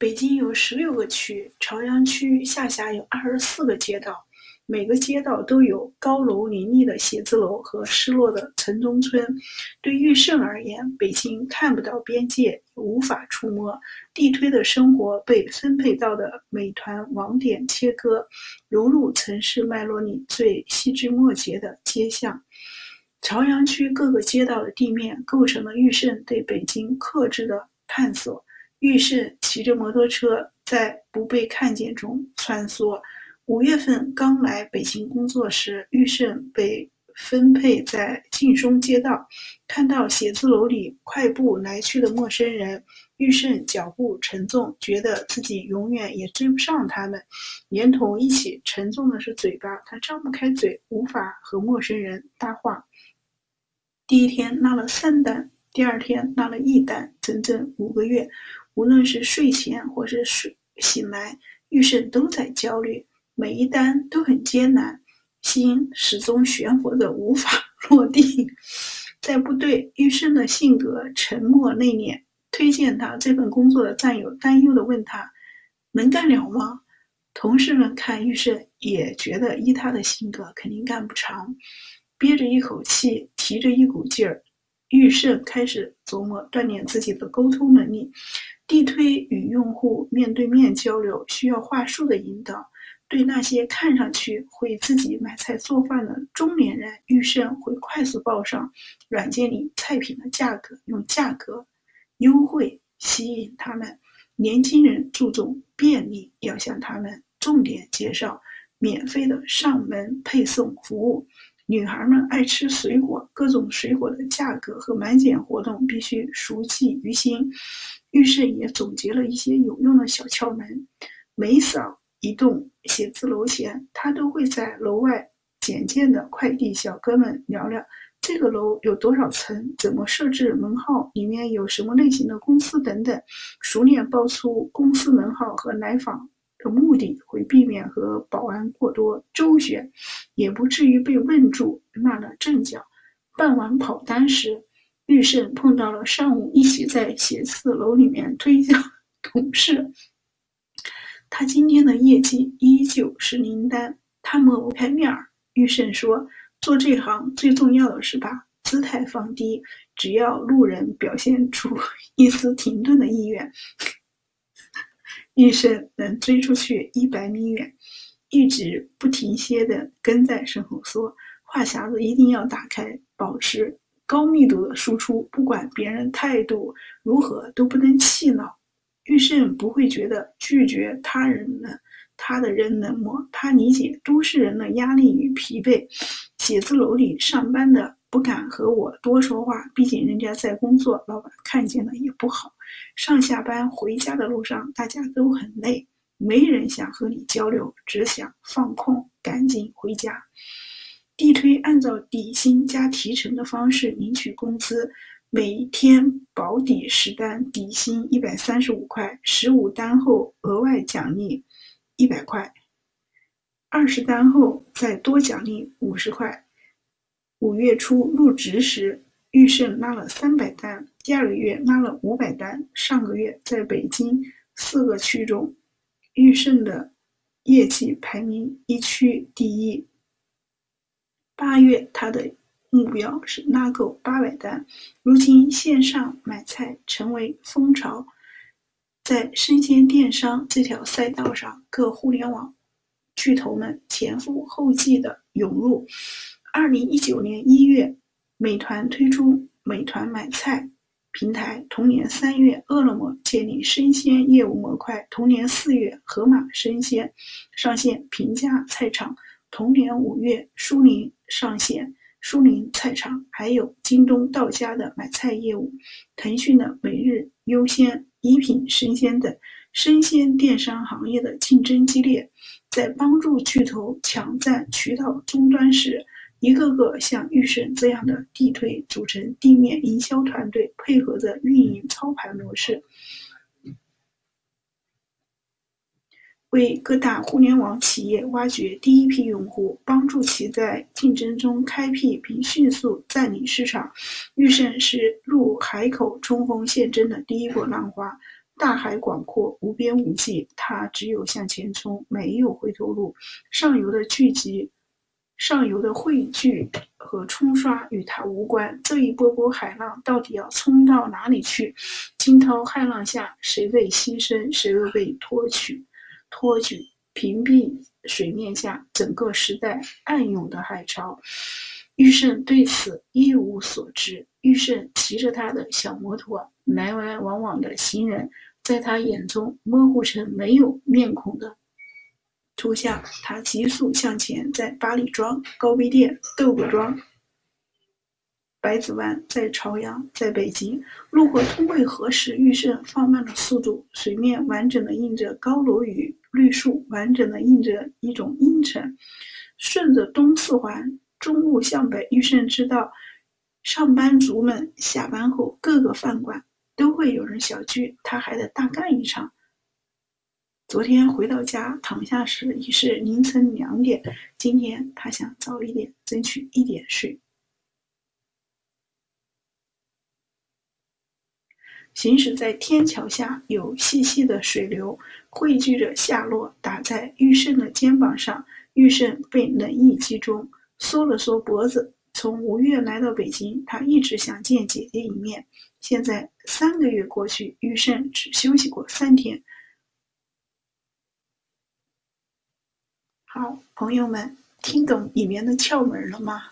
北京有十六个区，朝阳区下辖有二十四个街道，每个街道都有高楼林立的写字楼和失落的城中村。对玉胜而言，北京看不到边界，无法触摸。地推的生活被分配到的美团网点切割，融入城市脉络里最细枝末节的街巷。朝阳区各个街道的地面构成了玉胜对北京克制的探索。玉胜骑着摩托车在不被看见中穿梭。五月份刚来北京工作时，玉胜被分配在劲松街道，看到写字楼里快步来去的陌生人，玉胜脚步沉重，觉得自己永远也追不上他们。连同一起沉重的是嘴巴，他张不开嘴，无法和陌生人搭话。第一天拉了三单，第二天拉了一单，整整五个月。无论是睡前或是睡醒来，玉胜都在焦虑，每一单都很艰难，心始终悬浮着无法 落地。在部队，玉胜的性格沉默内敛。推荐他这份工作的战友担忧地问他：“能干了吗？”同事们看玉胜，也觉得依他的性格，肯定干不长。憋着一口气，提着一股劲儿，玉胜开始琢磨锻炼自己的沟通能力。地推与用户面对面交流需要话术的引导，对那些看上去会自己买菜做饭的中年人，玉胜会快速报上软件里菜品的价格，用价格优惠吸引他们。年轻人注重便利，要向他们重点介绍免费的上门配送服务。女孩们爱吃水果，各种水果的价格和满减活动必须熟记于心。玉胜也总结了一些有用的小窍门。每扫一栋写字楼前，他都会在楼外简见的快递小哥们聊聊这个楼有多少层，怎么设置门号，里面有什么类型的公司等等，熟练报出公司门号和来访。的目的会避免和保安过多周旋，也不至于被问住乱了阵脚。傍晚跑单时，玉胜碰到了上午一起在写字楼里面推销同事。他今天的业绩依旧是零单，他抹不开面儿。玉胜说：“做这行最重要的是把姿态放低，只要路人表现出 一丝停顿的意愿。”玉胜能追出去一百米远，一直不停歇地跟在身后说：“话匣子一定要打开，保持高密度的输出，不管别人态度如何，都不能气恼。”玉胜不会觉得拒绝他人的他的人冷漠，他理解都市人的压力与疲惫。写字楼里上班的不敢和我多说话，毕竟人家在工作，老板看见了也不好。上下班回家的路上，大家都很累，没人想和你交流，只想放空，赶紧回家。地推按照底薪加提成的方式领取工资，每天保底十单，底薪一百三十五块，十五单后额外奖励一百块，二十单后再多奖励五十块。五月初入职时。玉胜拉了三百单，第二个月拉了五百单。上个月在北京四个区中，玉胜的业绩排名一区第一。八月他的目标是拉够八百单。如今线上买菜成为风潮，在生鲜电商这条赛道上，各互联网巨头们前赴后继的涌入。二零一九年一月。美团推出美团买菜平台，同年三月，饿了么建立生鲜业务模块，同年四月，盒马生鲜上线平价菜场，同年五月，苏宁上线苏宁菜场，还有京东到家的买菜业务，腾讯的每日优鲜、一品生鲜等，生鲜电商行业的竞争激烈，在帮助巨头抢占渠道终端时。一个个像玉胜这样的地推组成地面营销团队，配合着运营操盘模式，为各大互联网企业挖掘第一批用户，帮助其在竞争中开辟并迅速占领市场。玉胜是入海口冲锋陷阵的第一波浪花，大海广阔，无边无际，它只有向前冲，没有回头路。上游的聚集。上游的汇聚和冲刷与他无关。这一波波海浪到底要冲到哪里去？惊涛骇浪下，谁被牺牲，谁又被托举、托举？屏蔽水面下整个时代暗涌的海潮。玉胜对此一无所知。玉胜骑着他的小摩托，来来往往的行人，在他眼中模糊成没有面孔的。初夏，他急速向前，在八里庄、高碑店、豆各庄、百子湾，在朝阳，在北京，路过通惠河时，玉胜放慢了速度。水面完整的映着高楼与绿树，完整的映着一种阴沉。顺着东四环中路向北，玉胜知道，上班族们下班后，各个饭馆都会有人小聚，他还得大干一场。昨天回到家，躺下时已是凌晨两点。今天他想早一点，争取一点睡。行驶在天桥下，有细细的水流汇聚着下落，打在玉胜的肩膀上。玉胜被冷意击中，缩了缩脖子。从五月来到北京，他一直想见姐姐一面。现在三个月过去，玉胜只休息过三天。好，朋友们，听懂里面的窍门了吗？